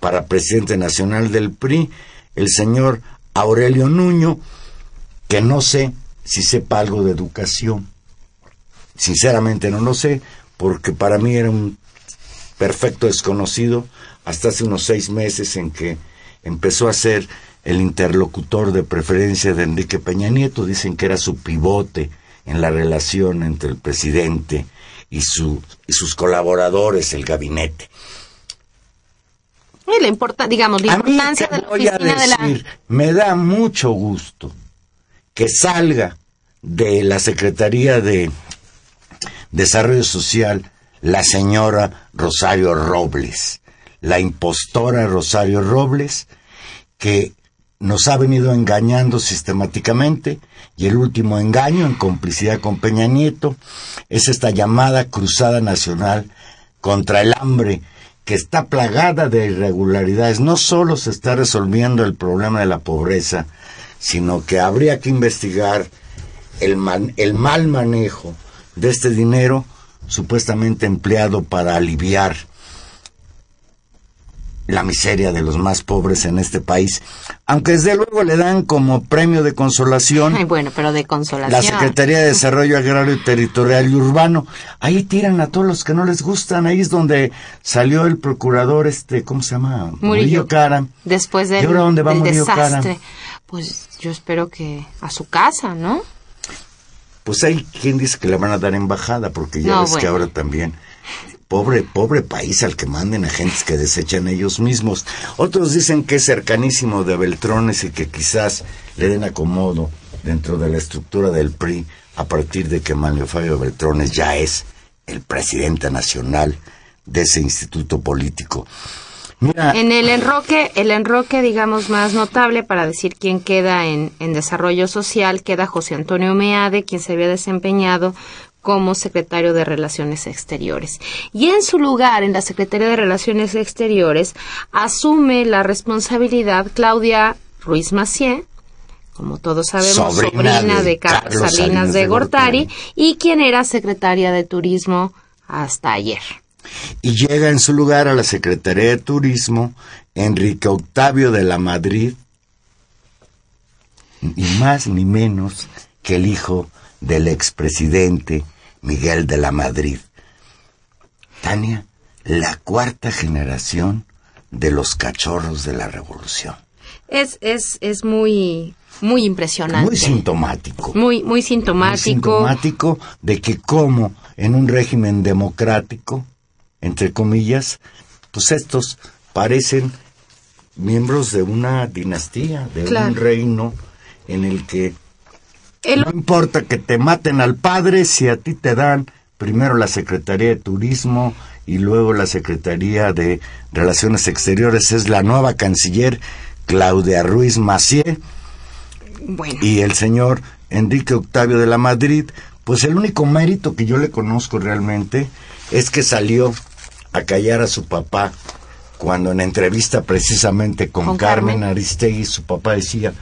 para presidente nacional del PRI, el señor Aurelio Nuño, que no sé si sepa algo de educación. Sinceramente no lo sé, porque para mí era un perfecto desconocido hasta hace unos seis meses en que empezó a ser el interlocutor de preferencia de Enrique Peña Nieto. Dicen que era su pivote en la relación entre el presidente y, su, y sus colaboradores, el gabinete. Y la importa, digamos, la A mí importancia te de la voy a oficina de la... decir, me da mucho gusto que salga de la Secretaría de Desarrollo Social la señora Rosario Robles, la impostora Rosario Robles, que nos ha venido engañando sistemáticamente y el último engaño en complicidad con Peña Nieto es esta llamada Cruzada Nacional contra el hambre que está plagada de irregularidades. No solo se está resolviendo el problema de la pobreza, sino que habría que investigar el, el mal manejo de este dinero supuestamente empleado para aliviar la miseria de los más pobres en este país, aunque desde luego le dan como premio de consolación Ay, bueno, pero de consolación. la Secretaría de Desarrollo Agrario y Territorial y Urbano. Ahí tiran a todos los que no les gustan, ahí es donde salió el procurador este, ¿cómo se llama? Murillo. Cara. Después del, ¿Y ahora dónde va Murillo Cara? desastre. Pues yo espero que a su casa, ¿no? Pues hay quien dice que le van a dar embajada, porque ya No, ves que ahora también. Pobre, pobre país al que manden agentes que desechan ellos mismos. Otros dicen que es cercanísimo de Beltrones y que quizás le den acomodo dentro de la estructura del PRI a partir de que Manlio Fabio Beltrones ya es el presidente nacional de ese instituto político. Mira, En el enroque, el enroque, digamos, más notable para decir quién queda en, en desarrollo social, queda José Antonio Meade, quien se había desempeñado como secretario de Relaciones Exteriores. Y en su lugar, en la Secretaría de Relaciones Exteriores, asume la responsabilidad Claudia Ruiz Macié, como todos sabemos, Sobrina sobrina, de Carlos Salinas, Salinas de Gortari. y quien era secretaria de Turismo hasta ayer. Y llega en su lugar a la Secretaría de Turismo Enrique Octavio de la Madrid, ni más ni menos que el hijo del expresidente Miguel de la Madrid. Tania, la cuarta generación de los cachorros de la revolución. Es, es, es muy, muy impresionante. Muy sintomático. Muy, muy Muy sintomático. sintomático de que como en un régimen democrático, entre comillas, pues estos parecen miembros de una dinastía, de Claro. un reino en el que El- no importa que te maten al padre si a ti te dan primero la Secretaría de Turismo y luego la Secretaría de Relaciones Exteriores, es la nueva canciller Claudia Ruiz Macié bueno, y el señor Enrique Octavio de la Madrid, pues el único mérito que yo le conozco realmente es que salió a callar a su papá cuando en entrevista precisamente con, Con Carmen, Carmen. Aristegui su papá decía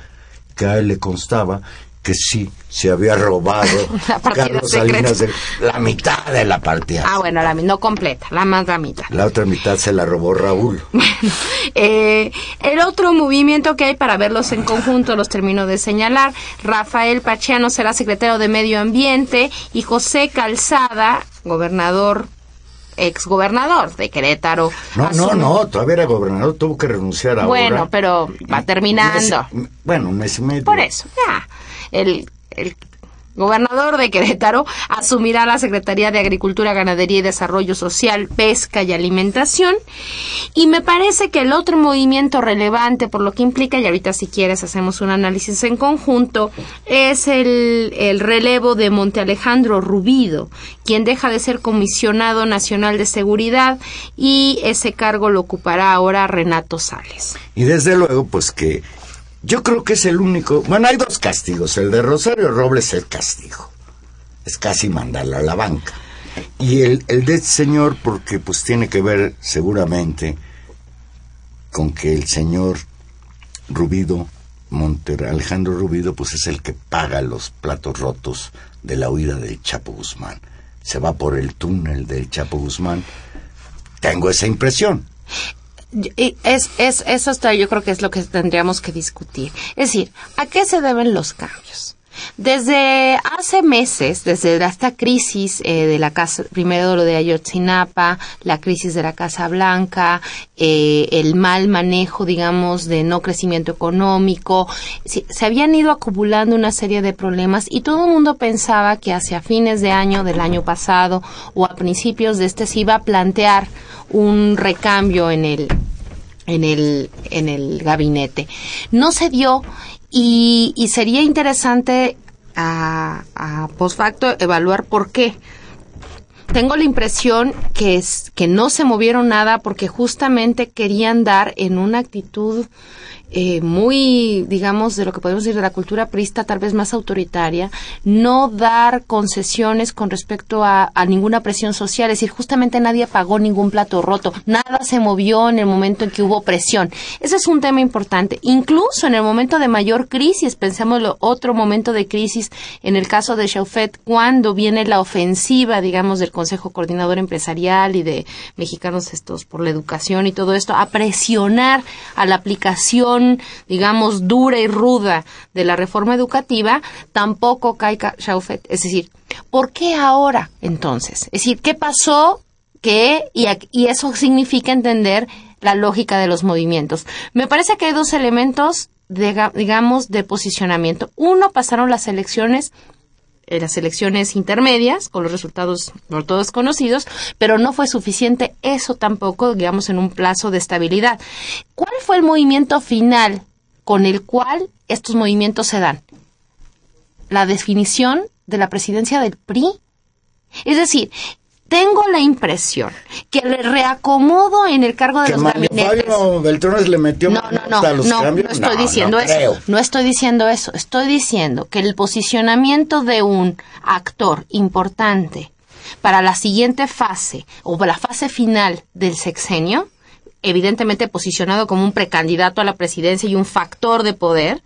que a él le constaba que sí se había robado [LAUGHS] Carlos. Salinas de la mitad de la partida. Ah, bueno, la, no completa, la más la mitad. La otra mitad se la robó Raúl. [LAUGHS] Eh, el otro movimiento que hay para verlos en conjunto, los termino de señalar, Rafael Pacheano será secretario de Medio Ambiente y José Calzada, gobernador, exgobernador de Querétaro. No, no, asume- no, todavía era gobernador, tuvo que renunciar ahora. Bueno, pero va terminando. mes- bueno, un mes y medio. Por eso, ya. El, el gobernador de Querétaro asumirá la Secretaría de Agricultura, Ganadería y Desarrollo Social, Pesca y Alimentación. Y me parece que el otro movimiento relevante, por lo que implica, y ahorita si quieres hacemos un análisis en conjunto, es el, el relevo de Monte Alejandro Rubido, quien deja de ser comisionado nacional de seguridad y ese cargo lo ocupará ahora Renato Sales. Y desde luego, pues que yo creo que es el único. Bueno, hay dos castigos. El de Rosario Robles es el castigo. Es casi mandarla a la banca. Y el, el de este señor, porque pues tiene que ver seguramente con que el señor Rubido, Monter, Alejandro Rubido, pues es el que paga los platos rotos de la huida del Chapo Guzmán. Se va por el túnel del Chapo Guzmán. Tengo esa impresión. Es, es, eso está, yo creo que es lo que tendríamos que discutir. Es decir, ¿a qué se deben los cambios? Desde hace meses, desde esta crisis eh, de la casa, primero lo de Ayotzinapa, la crisis de la Casa Blanca, eh, el mal manejo, digamos, de no crecimiento económico, sí, se habían ido acumulando una serie de problemas y todo el mundo pensaba que hacia fines de año del año pasado o a principios de este se iba a plantear un recambio en el en el en el gabinete. No se dio y, y sería interesante a, a post facto evaluar por qué. Tengo la impresión que es que no se movieron nada porque justamente querían dar en una actitud eh, muy, digamos, de lo que podemos decir de la cultura prista, tal vez más autoritaria, no dar concesiones con respecto a, ninguna presión social. Es decir, justamente nadie pagó ningún plato roto, nada se movió en el momento en que hubo presión. Ese es un tema importante. Incluso en el momento de mayor crisis, pensemos lo otro momento de crisis, en el caso de Chaufet, cuando viene la ofensiva, digamos, del Consejo Coordinador Empresarial y de Mexicanos estos por la educación y todo esto, a presionar a la aplicación, digamos, dura y ruda de la reforma educativa, tampoco cae Ca- Chaufet. Es decir, ¿por qué ahora entonces? Es decir, ¿qué pasó? que y, y eso significa entender la lógica de los movimientos. Me parece que hay dos elementos, de, digamos, de posicionamiento. Uno, pasaron las elecciones eh, las elecciones intermedias, con los resultados por todos conocidos, pero no fue suficiente eso tampoco, digamos, en un plazo de estabilidad. ¿Cuál fue el movimiento final con el cual estos movimientos se dan? La definición de la presidencia del PRI. Es decir, tengo la impresión que el reacomodo en el cargo de Que los Mario gabinetes. Fabio Beltrones le metió No, no, no, hasta los no, cambios. no estoy No, diciendo no eso. creo. No estoy diciendo eso. Estoy diciendo que el posicionamiento de un actor importante para la siguiente fase o para la fase final del sexenio, evidentemente posicionado como un precandidato a la presidencia y un factor de poder,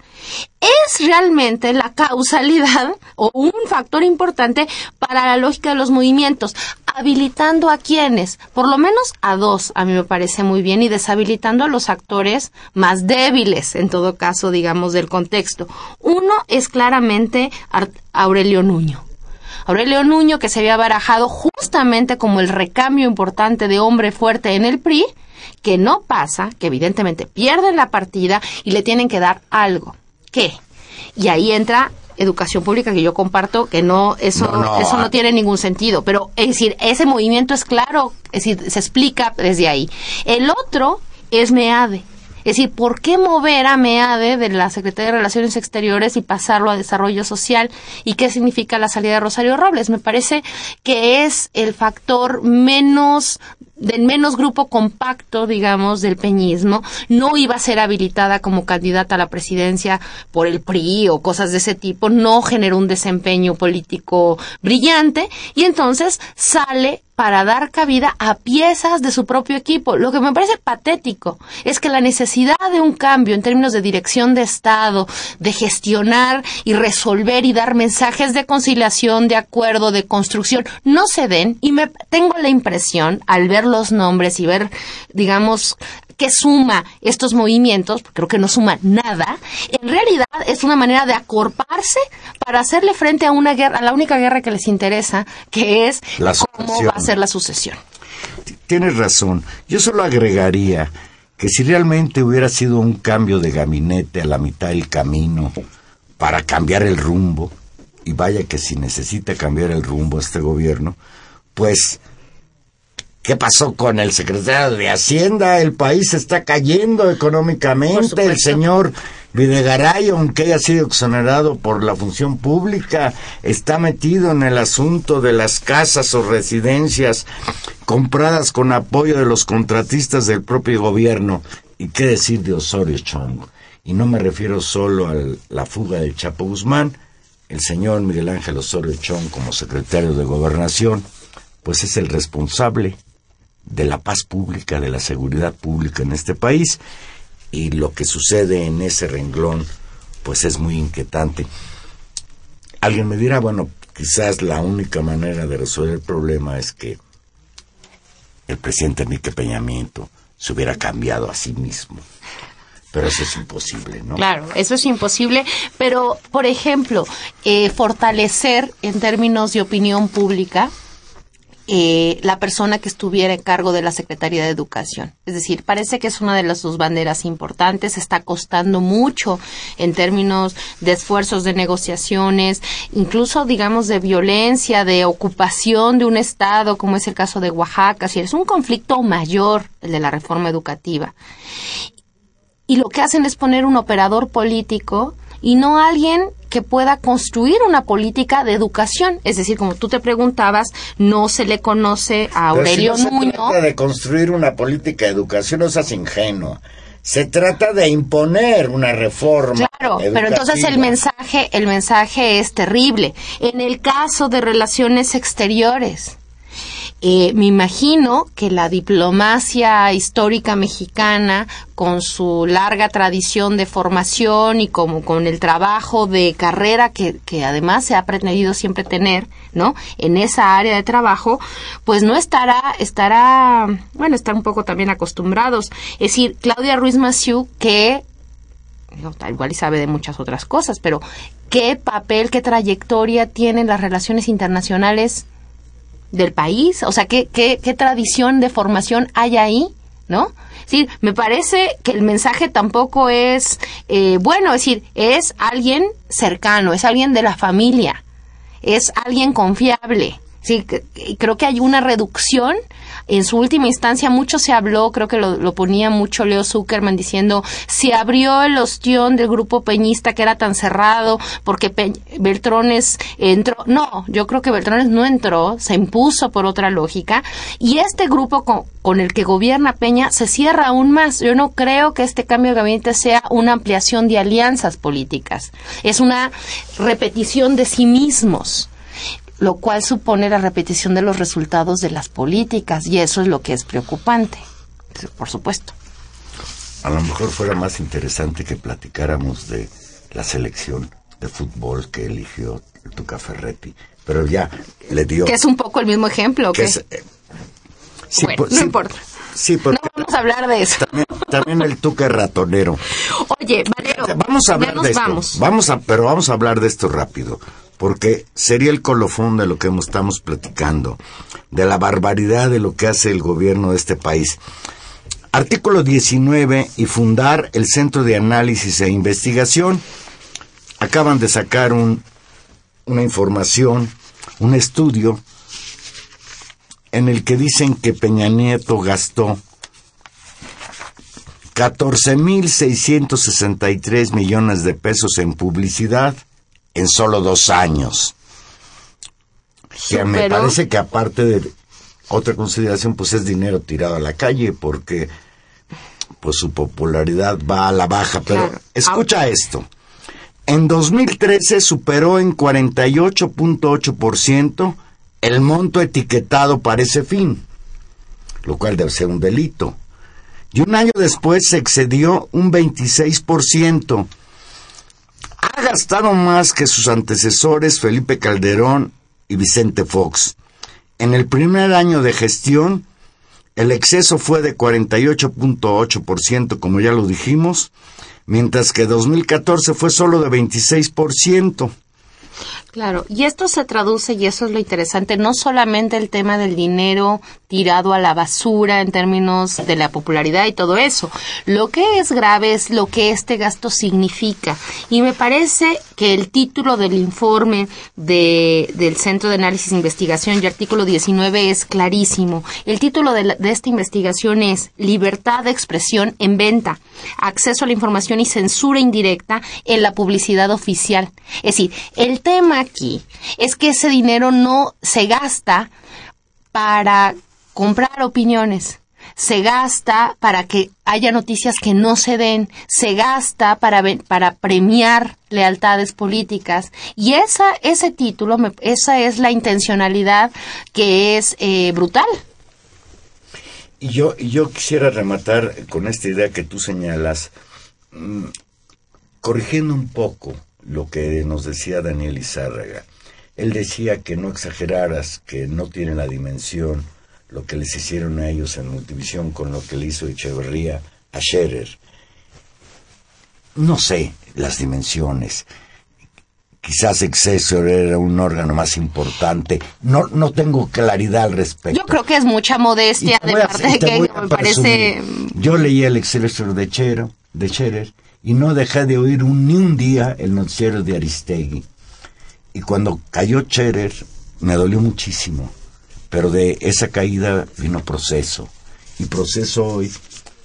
es realmente la causalidad [LAUGHS] o un factor importante para la lógica de los movimientos, habilitando a quienes, por lo menos a dos, a mí me parece muy bien, y deshabilitando a los actores más débiles, en todo caso, digamos, del contexto. Uno es claramente Ar- Aurelio Nuño. Aurelio Nuño, que se había barajado justamente como el recambio importante de hombre fuerte en el PRI, que no pasa, que evidentemente pierden la partida y le tienen que dar algo. ¿Qué? Y ahí entra educación pública que yo comparto que no eso No, no, eso no tiene ningún sentido pero es decir ese movimiento es claro es decir se explica desde ahí el otro es MEADE es decir, ¿por qué mover a MEADE de la Secretaría de Relaciones Exteriores y pasarlo a Desarrollo Social? ¿Y qué significa la salida de Rosario Robles? Me parece que es el factor menos del menos grupo compacto, digamos, del peñismo, no iba a ser habilitada como candidata a la presidencia por el PRI o cosas de ese tipo, no generó un desempeño político brillante y entonces sale para dar cabida a piezas de su propio equipo. Lo que me parece patético es que la necesidad de un cambio en términos de dirección de Estado, de gestionar y resolver y dar mensajes de conciliación, de acuerdo, de construcción, no se den y me tengo la impresión al ver los nombres y ver, digamos, qué suma estos movimientos, creo que no suma nada, en realidad es una manera de acorparse para hacerle frente a una guerra, a la única guerra que les interesa, que es La cómo sucesión. va a ser la sucesión. Tienes razón. Yo solo agregaría que si realmente hubiera sido un cambio de gabinete a la mitad del camino para cambiar el rumbo, y vaya que si necesita cambiar el rumbo este gobierno, pues, ¿qué pasó con el secretario de Hacienda? El país está cayendo económicamente. El señor Videgaray, aunque haya sido exonerado por la función pública, está metido en el asunto de las casas o residencias compradas con apoyo de los contratistas del propio gobierno. ¿Y qué decir de Osorio Chong? Y no me refiero solo a la fuga de Chapo Guzmán, el señor Miguel Ángel Osorio Chong como secretario de Gobernación, pues es el responsable de la paz pública, de la seguridad pública en este país, y lo que sucede en ese renglón, pues es muy inquietante. Alguien me dirá, bueno, quizás la única manera de resolver el problema es que el presidente Enrique Peña Nieto se hubiera cambiado a sí mismo. Pero eso es imposible, ¿no? Claro, eso es imposible, pero, por ejemplo, eh, fortalecer en términos de opinión pública eh, la persona que estuviera en cargo de la Secretaría de Educación. Es decir, parece que es una de las sus banderas importantes, está costando mucho en términos de esfuerzos de negociaciones, incluso, digamos, de violencia, de ocupación de un Estado, como es el caso de Oaxaca. Si es un conflicto mayor, el de la reforma educativa y lo que hacen es poner un operador político y no alguien que pueda construir una política de educación. Es decir, como tú te preguntabas, no se le conoce a Pero si Aurelio no se trata de construir una política de educación, no seas ingenuo. Se trata de imponer una reforma. Claro, pero entonces el mensaje, el mensaje es terrible. En el caso de relaciones exteriores, eh, me imagino que la diplomacia histórica mexicana, con su larga tradición de formación y como con el trabajo de carrera que, que además se ha pretendido siempre tener, ¿no? En esa área de trabajo, pues no estará, estará, bueno, están un poco también acostumbrados. Es decir, Claudia Ruiz Massieu, que igual y sabe de muchas otras cosas, pero ¿qué papel, qué trayectoria tienen las relaciones internacionales del país? O sea, ¿qué, qué, qué tradición de formación hay ahí? ¿No? Sí, me parece que el mensaje tampoco es eh, bueno, es decir, es alguien cercano, es alguien de la familia, es alguien confiable. Sí, creo que hay una reducción. En su última instancia, mucho se habló, creo que lo, lo ponía mucho Leo Zuckerman diciendo, se abrió el ostión del grupo peñista que era tan cerrado porque Pe- Beltrones entró. No, yo creo que Beltrones no entró, se impuso por otra lógica. Y este grupo con, con el que gobierna Peña se cierra aún más. Yo no creo que este cambio de gabinete sea una ampliación de alianzas políticas. Es una repetición de sí mismos lo cual supone la repetición de los resultados de las políticas y eso es lo que es preocupante, por supuesto. A lo mejor fuera más interesante que platicáramos de la selección de fútbol que eligió el Tuca Ferretti. Pero ya le dio... Que es un poco el mismo ejemplo. que que es, eh, sí, Bueno, por- no sí, importa. Sí, No porque vamos a hablar de eso. también, también el Tuca es ratonero. Oye, Valero, Vamos a ya hablar nos de esto. vamos. Vamos a, pero vamos a hablar de esto rápido, porque sería el colofón de lo que estamos platicando, de la barbaridad de lo que hace el gobierno de este país. Artículo 19 y fundar el Centro de Análisis e Investigación. Acaban de sacar un, una información, un estudio en el que dicen que Peña Nieto gastó 14.663 millones de pesos en publicidad en solo dos años. Que me parece que aparte de otra consideración pues es dinero tirado a la calle porque pues su popularidad va a la baja. Pero Claro. escucha esto. En 2013 superó en 48.8% el monto etiquetado para ese fin, lo cual debe ser un delito. Y un año después se excedió un 26%. Ha gastado más que sus antecesores Felipe Calderón y Vicente Fox. En el primer año de gestión, el exceso fue de 48.8%, como ya lo dijimos, mientras que 2014 fue solo de 26%. Claro, y esto se traduce, y eso es lo interesante, no solamente el tema del dinero tirado a la basura en términos de la popularidad y todo eso. Lo que es grave es lo que este gasto significa. Y me parece que el título del informe de, del Centro de Análisis e Investigación y artículo 19 es clarísimo. El título de, la- de esta investigación es Libertad de expresión en venta, acceso a la información y censura indirecta en la publicidad oficial. Es decir, el tema aquí es que ese dinero no se gasta para comprar opiniones. Se gasta para que haya noticias que no se den, se gasta para, para premiar lealtades políticas. Y esa, ese título, esa es la intencionalidad que es eh, brutal. Y yo, yo quisiera rematar con esta idea que tú señalas, mm, corrigiendo un poco lo que nos decía Daniel Izárraga. Él decía que no exageraras, que no tiene la dimensión lo que les hicieron a ellos en Multivisión con lo que le hizo Echeverría a Scherer. No sé las dimensiones. Quizás Excelsior era un órgano más importante. No, no tengo claridad al respecto. Yo creo que es mucha modestia de parte de que me parece... Yo leí el Excelsior de Chero, de Scherer, y no dejé de oír un- ni un día el noticiero de Aristegui. Y cuando cayó Scherer, me dolió muchísimo. Pero de esa caída vino proceso. Y proceso hoy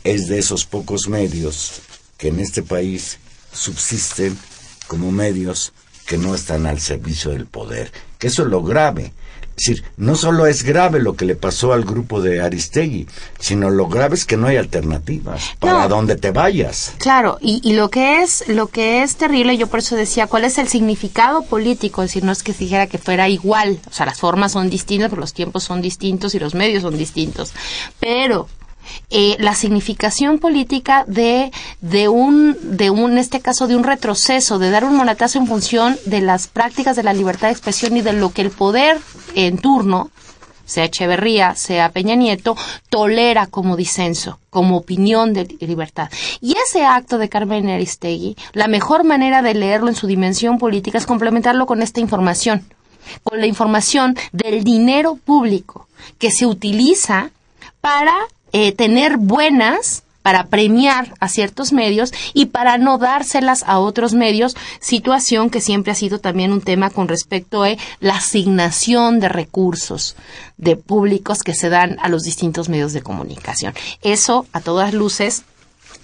es de esos pocos medios que en este país subsisten como medios que no están al servicio del poder. Que eso es lo grave. Es decir, no solo es grave lo que le pasó al grupo de Aristegui, sino lo grave es que no hay alternativas para No. donde te vayas. Claro, y, y lo que es lo que es terrible, yo por eso decía, ¿cuál es el significado político? Es decir, no es que se dijera que fuera igual, o sea, las formas son distintas, pero los tiempos son distintos y los medios son distintos. Pero eh, la significación política de, de un, de un, en este caso, de un retroceso, de dar un monetazo en función de las prácticas de la libertad de expresión y de lo que el poder en turno, sea Echeverría, sea Peña Nieto, tolera como disenso, como opinión de li- libertad. Y ese acto de Carmen Aristegui, la mejor manera de leerlo en su dimensión política es complementarlo con esta información, con la información del dinero público que se utiliza para eh, tener buenas para premiar a ciertos medios y para no dárselas a otros medios, situación que siempre ha sido también un tema con respecto a la asignación de recursos de públicos que se dan a los distintos medios de comunicación. Eso, a todas luces,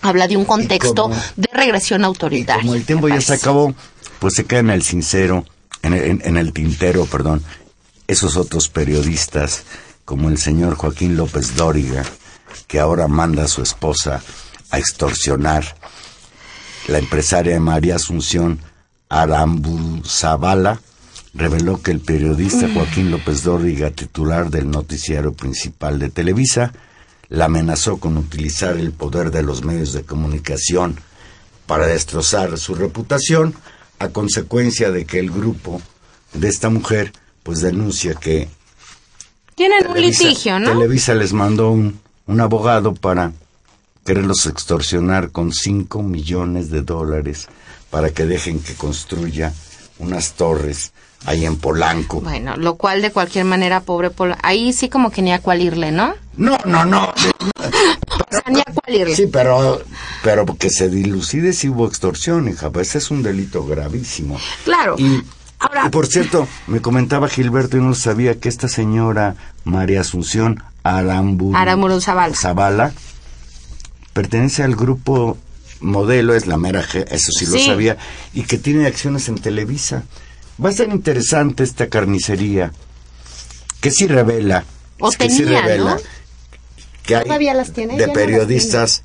habla de un contexto como- de regresión autoritaria. como el tiempo ya se acabó, pues se queda en el sincero, en el, en- en el tintero, perdón, esos otros periodistas, como el señor Joaquín López Dóriga, que ahora manda a su esposa a extorsionar, la empresaria María Asunción Arambuzabala, reveló que el periodista Joaquín López Dóriga, titular del noticiario principal de Televisa, la amenazó con utilizar el poder de los medios de comunicación para destrozar su reputación a consecuencia de que el grupo de esta mujer pues denuncia que Tienen un litigio, ¿no? Televisa les mandó un, un abogado para quererlos extorsionar con 5 millones de dólares para que dejen que construya unas torres ahí en Polanco. Bueno, lo cual de cualquier manera, pobre Polo, ahí sí como que ni a cuál irle, ¿no? No, no, no. [LAUGHS] O sea, ni a cuál irle. Sí, pero, pero que se dilucide si hubo extorsión, hija, pues es un delito gravísimo. Claro. Y, Ahora- y por cierto, me comentaba Gilberto y no sabía que esta señora María Asunción Aramburu Aramburu Zavala. Zavala pertenece al grupo Modelo, es la mera, eso sí, lo sabía, y que tiene acciones en Televisa. Va a ser interesante esta carnicería, que sí revela O que sí tenía, revela ¿no? que hay ¿Todavía las tiene? de periodistas.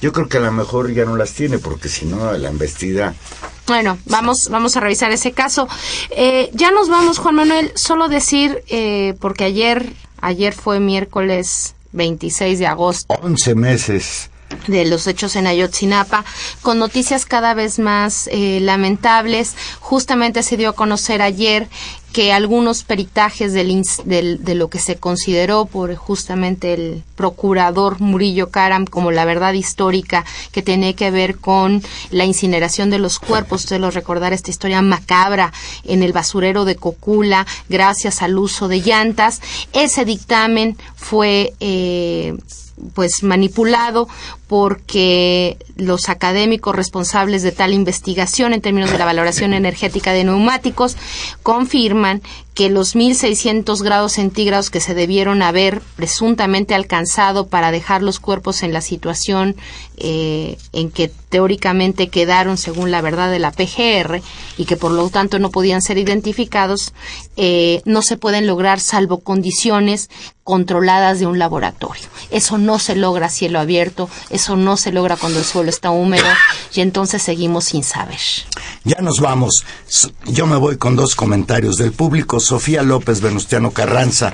Yo creo que a lo mejor ya no las tiene porque si no la embestida Bueno, vamos, vamos a revisar ese caso. Eh, ya nos vamos, Juan Manuel. Solo decir, eh, porque ayer, ayer fue miércoles 26 de agosto 11 meses. de los hechos en Ayotzinapa, con noticias cada vez más eh, lamentables. Justamente se dio a conocer ayer que algunos peritajes del, del- de lo que se consideró por justamente el procurador Murillo Karam como la verdad histórica que tiene que ver con la incineración de los cuerpos. Ustedes lo recordar esta historia macabra en el basurero de Cocula gracias al uso de llantas. Ese dictamen fue eh, pues manipulado porque los académicos responsables de tal investigación en términos de la valoración [COUGHS] energética de neumáticos confirman que los 1600 grados centígrados que se debieron haber presuntamente alcanzado para dejar los cuerpos en la situación eh, en que teóricamente quedaron según la verdad de la PGR y que por lo tanto no podían ser identificados, eh, no se pueden lograr salvo condiciones controladas de un laboratorio. Eso no se logra a cielo abierto, eso no se logra cuando el suelo está húmedo y entonces seguimos sin saber. Ya nos vamos. Yo me voy con dos comentarios del público. Sofía López Venustiano Carranza,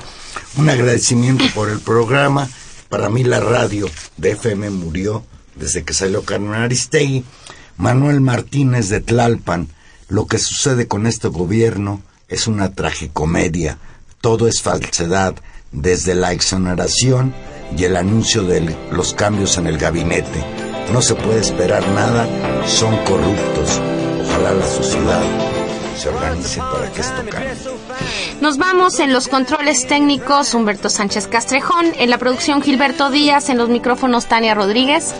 un agradecimiento por el programa. Para mí la radio de FM murió desde que salió Carmen Aristegui. Manuel Martínez de Tlalpan, lo que sucede con este gobierno es una tragicomedia. Todo es falsedad, desde la exoneración y el anuncio de los cambios en el gabinete. No se puede esperar nada, son corruptos. Ojalá la sociedad se organice para que esto cambie. Nos vamos en los controles técnicos Humberto Sánchez Castrejón, en la producción Gilberto Díaz, en los micrófonos Tania Rodríguez.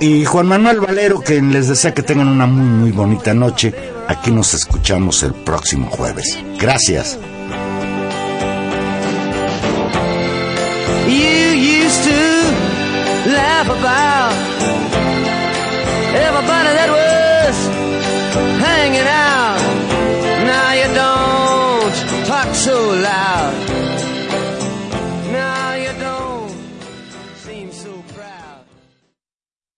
Y Juan Manuel Valero, que les desea que tengan una muy, muy bonita noche. Aquí nos escuchamos el próximo jueves. Gracias. You used so loud.